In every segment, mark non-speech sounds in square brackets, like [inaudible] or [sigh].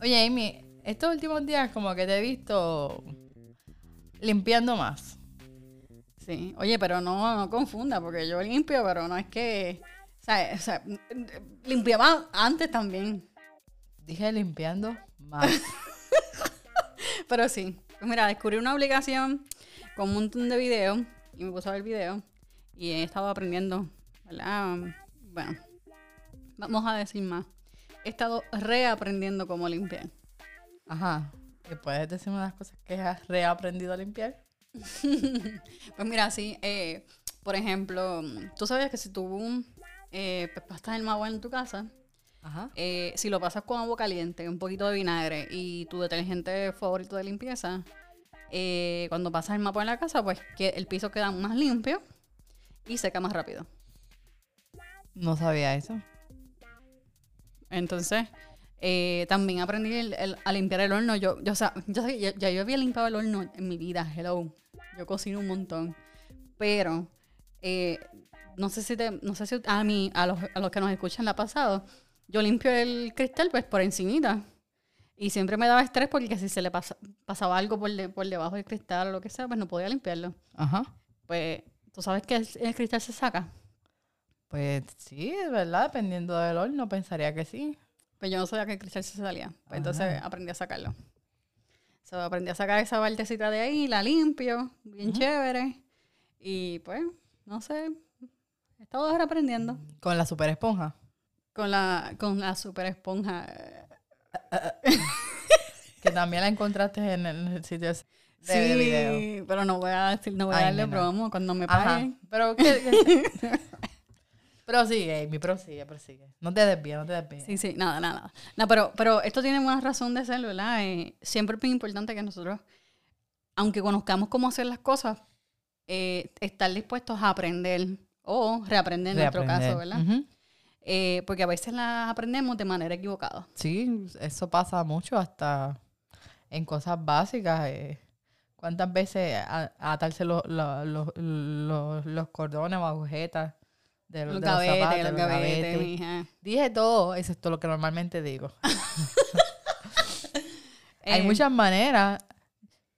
Oye, Amy, estos últimos días como que te he visto limpiando más. Sí, oye, pero no, no confunda, porque yo limpio, pero no es que. O sea, o sea, limpiaba antes también. Dije limpiando más. [laughs] pero sí. Pues mira, descubrí una aplicación con un montón de videos y me puse a ver videos y he estado aprendiendo, ¿verdad? Bueno, vamos a decir más. He estado reaprendiendo cómo limpiar. Ajá. ¿Y puedes decirme las cosas que has reaprendido a limpiar? [laughs] pues mira, sí. Eh, por ejemplo, tú sabías que si tú eh, pues, pastas el agua en tu casa, eh, si lo pasas con agua caliente, un poquito de vinagre y tu detergente favorito de limpieza, eh, cuando pasas el mapa en la casa, pues que el piso queda más limpio y seca más rápido. No sabía eso. Entonces, eh, también aprendí a limpiar el horno. Yo, yo o sea, yo, ya yo había limpiado el horno en mi vida, hello. Yo cocino un montón. Pero, eh, no sé si te, no sé si a mí, a los, a los que nos escuchan la pasado, yo limpio el cristal pues por encimita. Y siempre me daba estrés porque si se le pasaba algo por, por debajo del cristal o lo que sea, pues no podía limpiarlo. Ajá. Pues, ¿tú sabes que el, cristal se saca? Pues sí, es verdad, dependiendo del horno, pensaría que sí. Pues yo no sabía que el cristal se salía. Pues entonces aprendí a sacarlo. So, aprendí a sacar esa partecita de ahí, la limpio, bien chévere. Y pues, no sé, he estado aprendiendo. ¿Con la super esponja? Con la, con la super esponja. [laughs] que también la encontraste en el sitio de sí, video. pero no voy a decir, no voy a darle promo cuando me paguen. Pero ¿qué, [laughs] Prosigue, Amy, prosigue, prosigue. No te desvíes, no te desvíes. Sí, sí, nada, nada. No, pero, pero esto tiene una razón de ser, ¿verdad? Eh, siempre es muy importante que nosotros, aunque conozcamos cómo hacer las cosas, eh, estar dispuestos a aprender o reaprender en nuestro caso, ¿verdad? Eh, porque a veces las aprendemos de manera equivocada. Sí, eso pasa mucho hasta en cosas básicas. Eh. ¿Cuántas veces atarse los, los, los, cordones o agujetas de los, gavetes, los, gavetes? Dije todo, eso es todo lo que normalmente digo. [laughs] Hay eh. muchas maneras.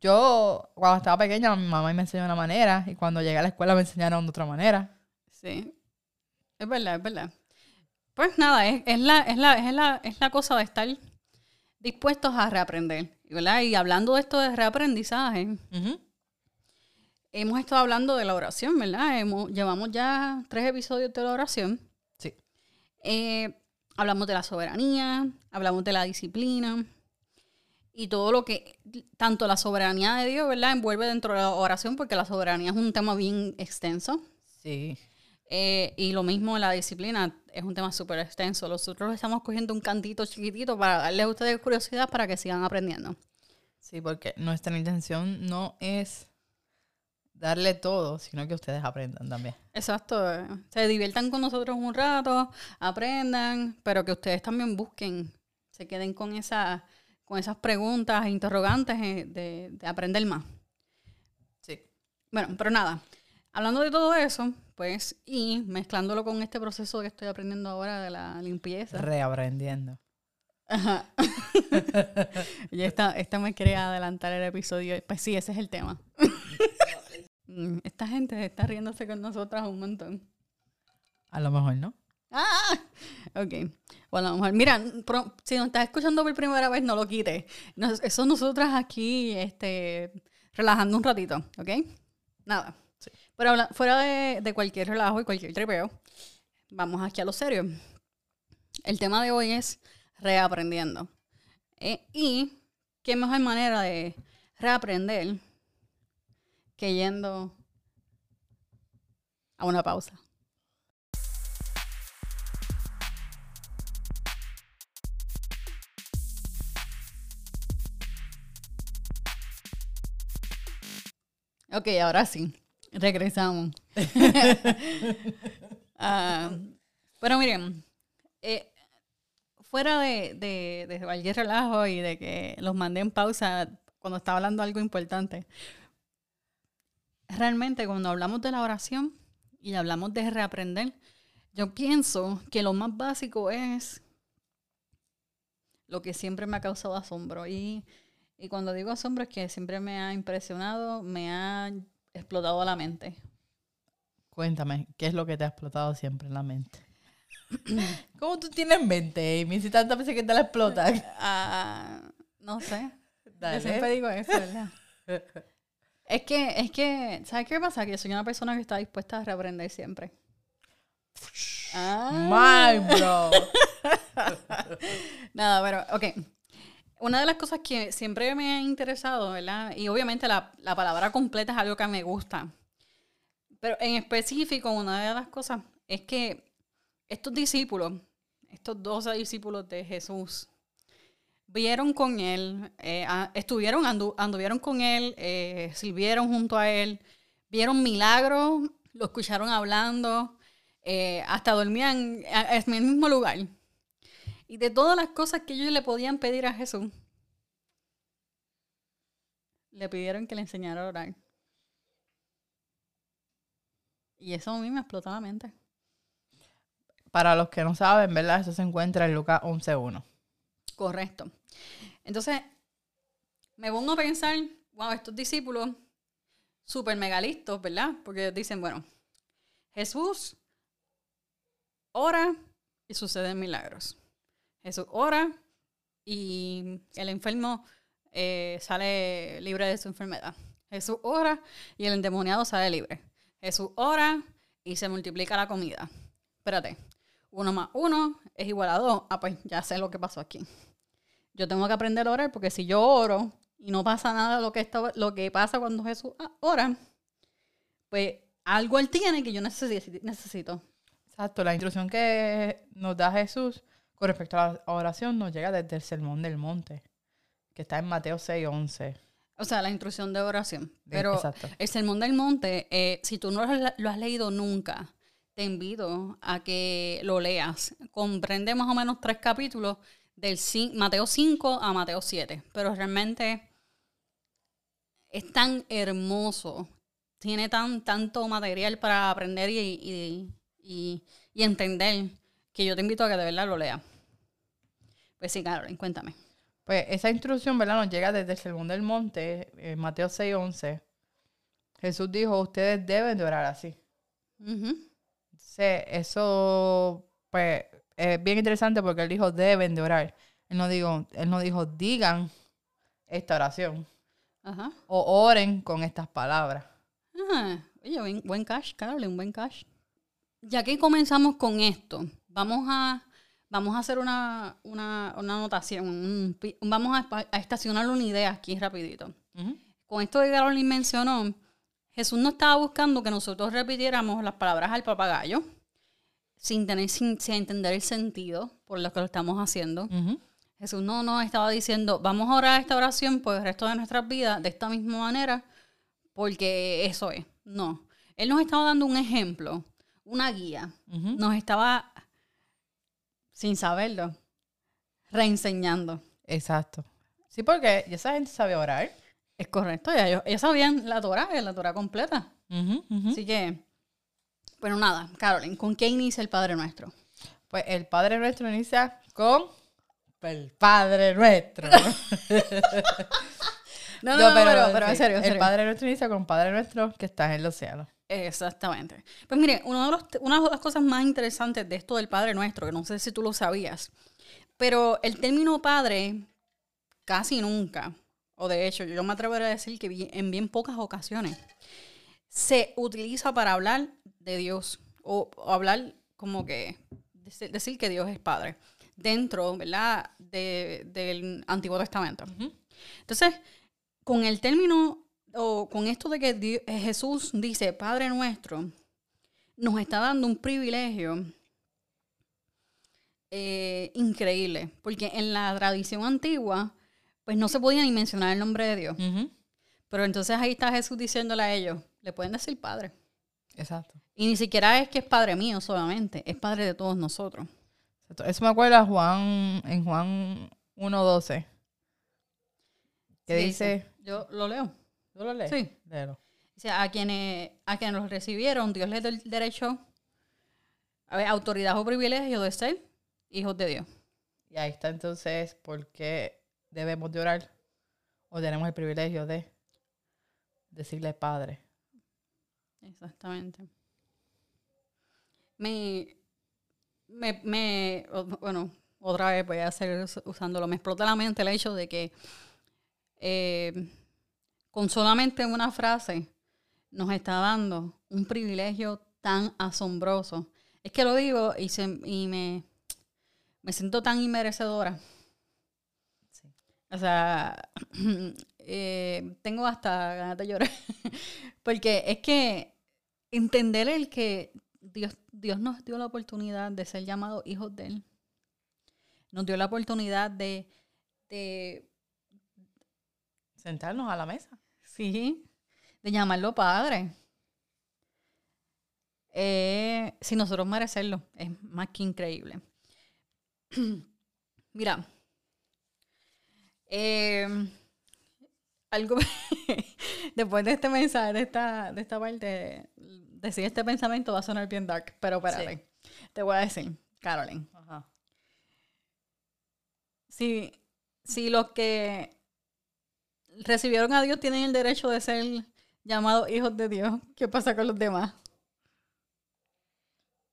Yo, cuando estaba pequeña, mi mamá me enseñó una manera y cuando llegué a la escuela me enseñaron de otra manera. Sí. Es verdad, es verdad. Pues nada, es, la, es, la, es, la, es la cosa de estar dispuestos a reaprender. ¿verdad? Y hablando de esto de reaprendizaje, hemos estado hablando de la oración, ¿verdad? Hemos, llevamos ya tres episodios de la oración. Sí. Eh, hablamos de la soberanía, hablamos de la disciplina y todo lo que, tanto la soberanía de Dios, ¿verdad? Envuelve dentro de la oración porque la soberanía es un tema bien extenso. Sí. Eh, y lo mismo la disciplina, es un tema súper extenso. Nosotros estamos cogiendo un cantito chiquitito para darles a ustedes curiosidad para que sigan aprendiendo. Sí, porque nuestra intención no es darle todo, sino que ustedes aprendan también. Exacto. Se diviertan con nosotros un rato, aprendan, pero que ustedes también busquen, se queden con, esa, con esas preguntas e interrogantes eh, de, de aprender más. Sí. Bueno, pero nada, hablando de todo eso, pues, y mezclándolo con este proceso que estoy aprendiendo ahora de la limpieza. Reaprendiendo. Ajá. [laughs] y esta, esta me quería adelantar el episodio. Pues sí, ese es el tema. Mm, esta gente está riéndose con nosotras un montón. A lo mejor no. Ah, ok. Bueno, a lo mejor, mira, si nos estás escuchando por primera vez, no lo quites. eso nosotras aquí, este, relajando un ratito, ¿ok? Nada. Pero fuera de, cualquier relajo y cualquier trepeo, vamos aquí a lo serio. El tema de hoy es reaprendiendo. Eh, y qué mejor manera de reaprender que yendo a una pausa. Ok, ahora sí. Regresamos. [laughs] Ah, pero miren, eh, fuera de, de, cualquier relajo y de que los mandé en pausa cuando estaba hablando algo importante, realmente cuando hablamos de la oración y hablamos de reaprender, yo pienso que lo más básico es lo que siempre me ha causado asombro. Y, y cuando digo asombro es que siempre me ha impresionado, me ha explotado la mente. Cuéntame, ¿qué es lo que te ha explotado siempre en la mente? [coughs] ¿Cómo tú tienes mente, Amy? Si tantas veces que te la explotan. Ah, no sé. Yo siempre digo eso, ¿verdad? [laughs] es que, es que, ¿sabes qué pasa? Que yo soy una persona que está dispuesta a reaprender siempre. Ah. My bro. Nada, pero, ok. Una de las cosas que siempre me ha interesado, ¿verdad? Y obviamente la, la palabra completa es algo que me gusta. Pero en específico, una de las cosas es que estos discípulos, estos 12 discípulos de Jesús, vieron con él, eh, estuvieron, anduvieron con él, eh, sirvieron junto a él, vieron milagros, lo escucharon hablando, eh, hasta dormían en el mismo lugar. Y de todas las cosas que ellos le podían pedir a Jesús, le pidieron que le enseñara a orar. Y eso a mí me explotó la mente. Para los que no saben, ¿verdad? Eso se encuentra en Lucas 11.1. Correcto. Entonces, me pongo a pensar, wow, estos discípulos súper megalistos, ¿verdad? Porque dicen, bueno, Jesús ora y suceden milagros. Jesús ora y el enfermo eh, sale libre de su enfermedad. Jesús ora y el endemoniado sale libre. Jesús ora y se multiplica la comida. Espérate, uno más uno es igual a dos. Ah, pues ya sé lo que pasó aquí. Yo tengo que aprender a orar porque si yo oro y no pasa nada lo que, está, lo que pasa cuando Jesús ora, pues algo él tiene que yo necesito. Exacto, la instrucción que nos da Jesús con respecto a la oración nos llega desde el Sermón del Monte, que está en Mateo 6, 11. O sea, la instrucción de oración. Pero el Sermón del Monte, eh, si tú no lo has leído nunca, te invito a que lo leas. Comprende más o menos tres capítulos del Mateo 5 a Mateo 7, pero realmente es tan hermoso, tiene tan, tanto material para aprender y, entender que yo te invito a que de verdad lo leas. Pues sí, Carolyn, cuéntame. Pues esa instrucción, ¿verdad? Nos llega desde el Sermón del Monte, en Mateo 6, 11. Jesús dijo, ustedes deben de orar así. eso, pues, es bien interesante porque él dijo, deben de orar. Él no, dijo, él no dijo, digan esta oración. O oren con estas palabras. oye, buen, buen cash, Carol, un buen cash. Ya que comenzamos con esto, vamos a Vamos a hacer una, una, una anotación, vamos a, estacionar una idea aquí rapidito. Con esto que Carolyn mencionó, Jesús no estaba buscando que nosotros repitiéramos las palabras al papagayo sin, tener, sin, entender el sentido por lo que lo estamos haciendo. Jesús no nos estaba diciendo, vamos a orar esta oración por el resto de nuestras vidas de esta misma manera, porque eso es. No. Él nos estaba dando un ejemplo, una guía. Nos estaba sin saberlo, reenseñando. Exacto. Sí, porque esa gente sabe orar. Es correcto, ya ellos, sabían la Torah, la Torah completa. Así que, bueno, nada, Carolyn, ¿con qué inicia el Padre Nuestro? Pues el Padre Nuestro inicia con el Padre Nuestro. [laughs] no, no, pero, pero, en serio, El Padre Nuestro inicia con Padre Nuestro que está en los cielos. Exactamente. Pues mire, uno de los, una de las cosas más interesantes de esto del Padre Nuestro, que no sé si tú lo sabías, pero el término Padre casi nunca, o de hecho yo me atrevería a decir que en bien pocas ocasiones, se utiliza para hablar de Dios o, hablar como que decir que Dios es Padre dentro, ¿verdad?, del Antiguo Testamento. Entonces, con el término o con esto de que eh, Jesús dice, Padre nuestro, nos está dando un privilegio eh, increíble, porque en la tradición antigua, pues no se podía ni mencionar el nombre de Dios. Pero entonces ahí está Jesús diciéndole a ellos, le pueden decir Padre. Exacto. Y ni siquiera es que es Padre mío solamente, es Padre de todos nosotros. Exacto. Eso me acuerda Juan, en Juan 1.12, que dice... Yo lo leo. ¿Tú lo lees? Sí. O sea, a quienes, a quienes los recibieron, Dios les dio el derecho, a ver, autoridad o privilegio de ser hijos de Dios. Y ahí está entonces por qué debemos de orar o tenemos el privilegio de decirle Padre. Exactamente. Me, me, me, bueno, otra vez voy a seguir usándolo, me explota la mente el hecho de que eh, con solamente una frase nos está dando un privilegio tan asombroso. Es que lo digo y, se, y me, me siento tan inmerecedora. O sea, [clears throat] eh, tengo hasta ganas de llorar. [laughs] Porque es que entender el que Dios, Dios nos dio la oportunidad de ser llamados hijos de Él. Nos dio la oportunidad de, de sentarnos a la mesa. Sí, de llamarlo padre. Eh, si nosotros merecerlo, es más que increíble. [clears throat] Mira, eh, algo [laughs] después de este mensaje, de esta, de esta parte, decir este pensamiento va a sonar bien dark, pero espérate. Te voy a decir, Carolyn. Si, si los que recibieron a Dios tienen el derecho de ser llamados hijos de Dios, ¿qué pasa con los demás?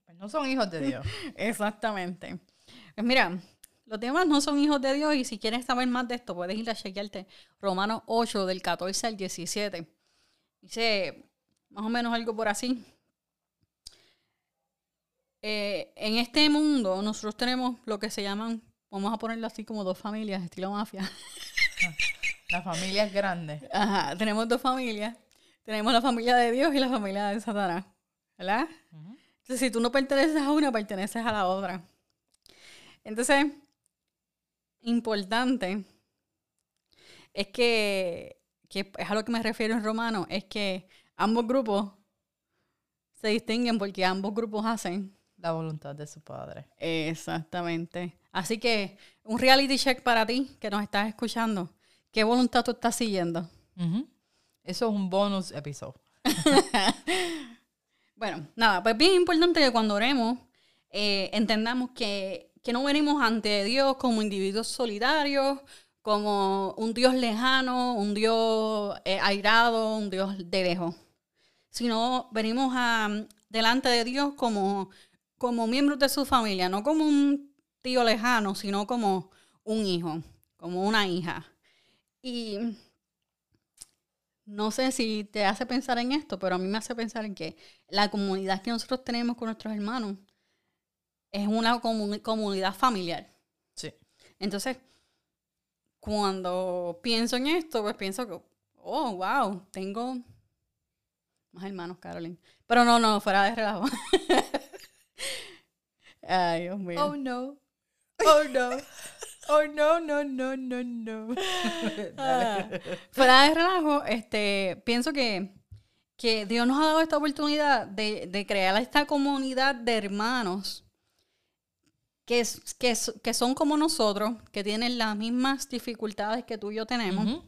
Pues no son hijos de Dios. [laughs] Exactamente. Pues mira, los demás no son hijos de Dios y si quieres saber más de esto, puedes ir a chequearte Romanos 8 del 14 al 17. Dice más o menos algo por así. Eh, en este mundo nosotros tenemos lo que se llaman, vamos a ponerlo así como dos familias, estilo mafia. [laughs] La familia es grande. Ajá, tenemos dos familias. Tenemos la familia de Dios y la familia de Satanás. ¿Verdad? Entonces, si tú no perteneces a una, perteneces a la otra. Entonces, importante es que, que es a lo que me refiero en romano, es que ambos grupos se distinguen porque ambos grupos hacen la voluntad de su padre. Exactamente. Así que un reality check para ti que nos estás escuchando. ¿Qué voluntad tú estás siguiendo? Eso es un bonus episodio. [laughs] bueno, nada, pues bien importante que cuando oremos eh, entendamos que que no venimos ante Dios como individuos solidarios, como un Dios lejano, un Dios eh, airado, un Dios de lejos, sino venimos a, delante de Dios como, como miembros de su familia, no como un tío lejano, sino como un hijo, como una hija. Y no sé si te hace pensar en esto, pero a mí me hace pensar en que la comunidad que nosotros tenemos con nuestros hermanos es una comunidad familiar. Sí. Entonces, cuando pienso en esto, pues pienso que, oh, wow, tengo más hermanos, Carolyn. Pero no, no, fuera de relajo. [laughs] Ay, Dios mío. Oh, no. Oh, no. Oh, no, no, no, no, no. [laughs] Ah, fuera de relajo, este, pienso que, que Dios nos ha dado esta oportunidad de, de crear esta comunidad de hermanos que, que, que son como nosotros, que tienen las mismas dificultades que tú y yo tenemos.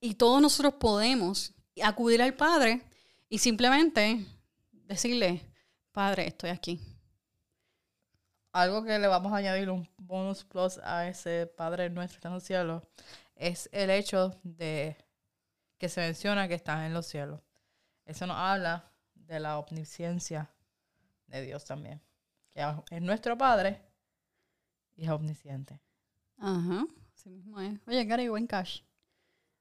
Y todos nosotros podemos acudir al Padre y simplemente decirle, Padre, estoy aquí. Algo que le vamos a añadir un bonus plus a ese Padre nuestro que está en los cielos es el hecho de que se menciona que está en los cielos. Eso nos habla de la omnisciencia de Dios también que es nuestro Padre y es omnisciente. Ajá, así mismo es. Oye, Gary, buen cash.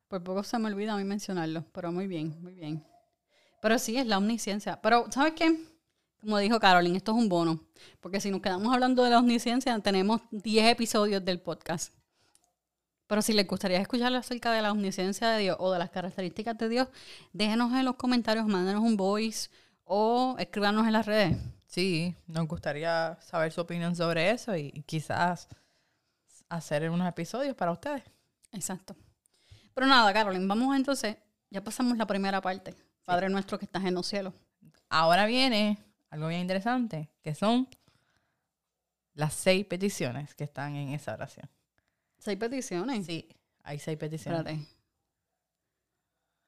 Por poco se me olvida a mí mencionarlo, pero muy bien, muy bien. Pero sí, es la omnisciencia. Pero, ¿sabes qué? Como dijo Carolyn, esto es un bono. Porque si nos quedamos hablando de la omnisciencia, tenemos 10 episodios del podcast. Pero si les gustaría escuchar acerca de la omnisciencia de Dios o de las características de Dios, déjenos en los comentarios, mándenos un voice o escríbanos en las redes. Sí, nos gustaría saber su opinión sobre eso y, quizás hacer unos episodios para ustedes. Exacto. Pero nada, Carolyn, vamos entonces, ya pasamos la primera parte. Padre nuestro que estás en los cielos. Ahora viene algo bien interesante, que son las seis peticiones que están en esa oración. ¿Seis peticiones? Sí, hay seis peticiones. Espérate.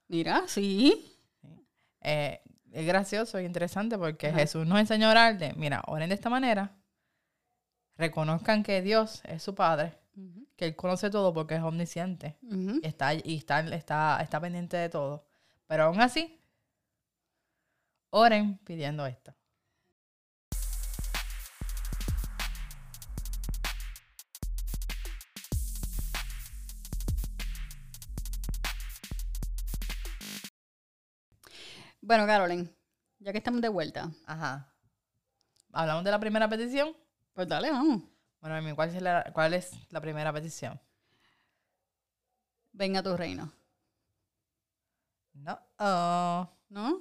Mira, sí. sí. Eh, es gracioso e interesante porque Jesús nos enseñó a orar de, mira, oren de esta manera. reconozcan que Dios es su Padre, que Él conoce todo porque es omnisciente y, está, y está, está, está pendiente de todo. Pero aún así, oren pidiendo esto. Bueno, Carolyn, ya que estamos de vuelta. Ajá. ¿Hablamos de la primera petición? Pues dale, vamos. Bueno, ¿cuál es la, cuál es la primera petición? Venga a tu reino. No. Oh. ¿No?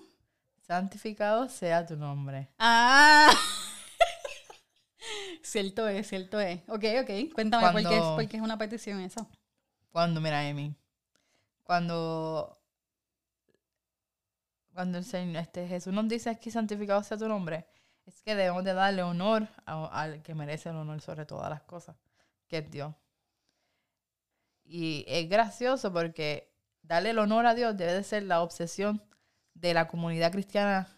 Santificado sea tu nombre. Ah. [laughs] cierto es, cierto es. Ok, ok. Cuéntame por, qué es, por qué es una petición eso. Cuando, mira, Amy. Cuando cuando el Señor, este, Jesús nos dice aquí santificado sea tu nombre, es que debemos de darle honor al que merece el honor sobre todas las cosas, que es Dios. Y es gracioso porque darle el honor a Dios debe de ser la obsesión de la comunidad cristiana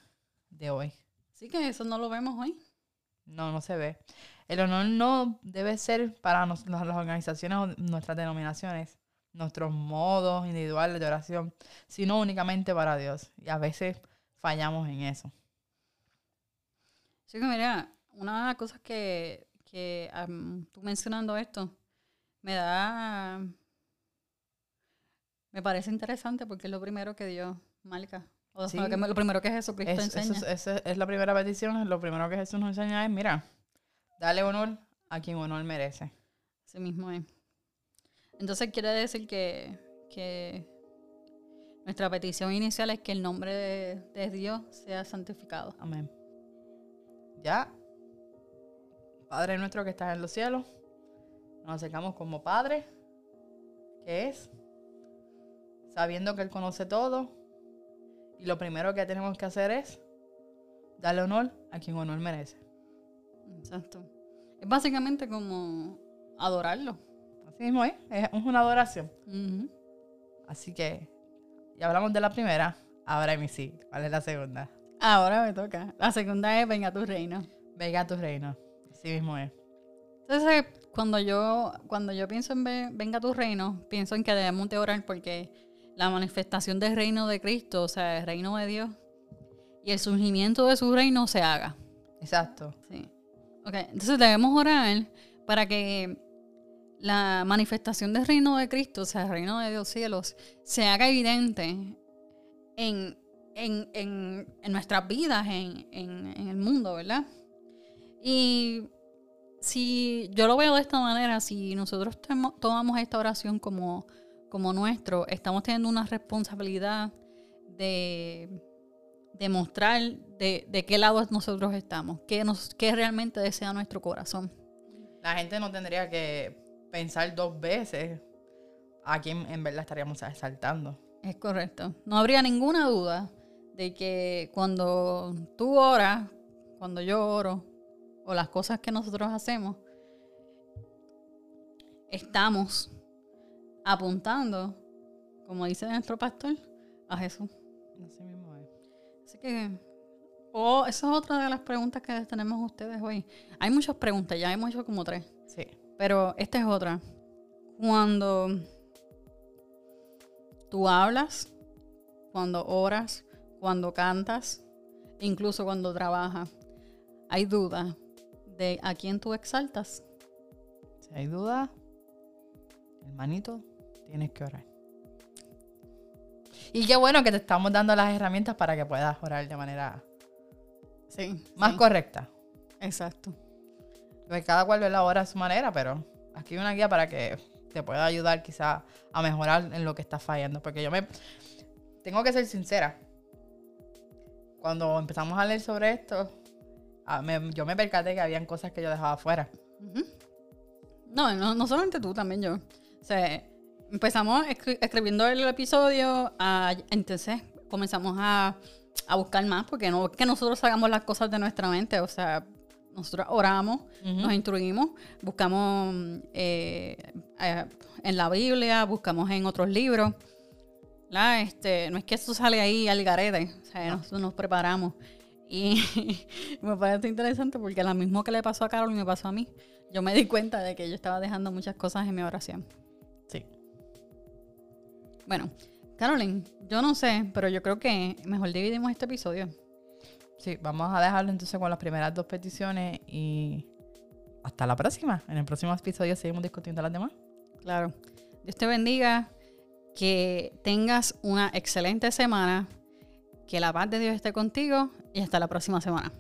de hoy. Sí que eso no lo vemos hoy. No, no se ve. El honor no debe ser para las organizaciones o nuestras denominaciones nuestros modos individuales de oración, sino únicamente para Dios. Y a veces fallamos en eso. Sí, que mira, una de las cosas que, que tú mencionando esto, me da, me parece interesante porque es lo primero que Dios marca. O sea, lo primero que Jesucristo enseña. Es, es la primera petición, lo primero que Jesús nos enseña es, mira, dale honor a quien honor merece. Así mismo es. Entonces quiere decir que, nuestra petición inicial es que el nombre de, Dios sea santificado. Amén. Ya, Padre nuestro que estás en los cielos, nos acercamos como Padre, que es, sabiendo que Él conoce todo, y lo primero que tenemos que hacer es darle honor a quien honor merece. Exacto. Es básicamente como adorarlo. Así mismo es, es una adoración. Así que ya hablamos de la primera, ahora mi sí. ¿Cuál es la segunda? Ahora me toca. La segunda es Venga a tu reino. Venga a tu reino. Así mismo es. Entonces, cuando yo, cuando yo pienso en Venga a tu reino, pienso en que debemos de orar porque la manifestación del reino de Cristo, o sea, el reino de Dios, y el surgimiento de su reino se haga. Exacto. Sí. Ok, entonces debemos orar para que la manifestación del reino de Cristo, o sea, el reino de Dios cielos, se haga evidente en, nuestras vidas, en, el mundo, ¿verdad? Y si yo lo veo de esta manera, si nosotros tomamos esta oración como, como nuestro, estamos teniendo una responsabilidad de demostrar de, de, qué lado nosotros estamos, qué, nos, qué realmente desea nuestro corazón. La gente no tendría que pensar dos veces a quién en verdad estaríamos asaltando. Es correcto. No habría ninguna duda de que cuando tú oras, cuando yo oro, o las cosas que nosotros hacemos, estamos apuntando, como dice nuestro pastor, a Jesús. Así mismo es. Así que, oh, esa es otra de las preguntas que tenemos ustedes hoy. Hay muchas preguntas, ya hemos hecho como tres. Sí. Pero esta es otra. Cuando tú hablas, cuando oras, cuando cantas, incluso cuando trabajas, hay duda de a quién tú exaltas. Si hay duda, hermanito, tienes que orar. Y qué bueno que te estamos dando las herramientas para que puedas orar de manera sí, más correcta. Exacto. Pues cada cual ve la hora a su manera, pero aquí hay una guía para que te pueda ayudar quizá a mejorar en lo que estás fallando. Porque yo me... Tengo que ser sincera. Cuando empezamos a leer sobre esto, yo me percaté que habían cosas que yo dejaba fuera. no, no, solamente tú, también yo. O sea, empezamos escribiendo el episodio, entonces comenzamos a, a buscar más, porque no es que nosotros hagamos las cosas de nuestra mente, o sea, nosotros oramos, nos instruimos, buscamos eh, eh, en la Biblia, buscamos en otros libros. Este, no es que esto sale ahí al garete, o sea, nosotros nos preparamos. Y [laughs] me parece interesante porque lo mismo que le pasó a Carol me pasó a mí. Yo me di cuenta de que yo estaba dejando muchas cosas en mi oración. Sí. Bueno, Carolyn, yo no sé, pero yo creo que mejor dividimos este episodio. Sí, vamos a dejarlo entonces con las primeras dos peticiones y hasta la próxima. En el próximo episodio seguimos discutiendo las demás. Claro. Dios te bendiga, que tengas una excelente semana, que la paz de Dios esté contigo y hasta la próxima semana.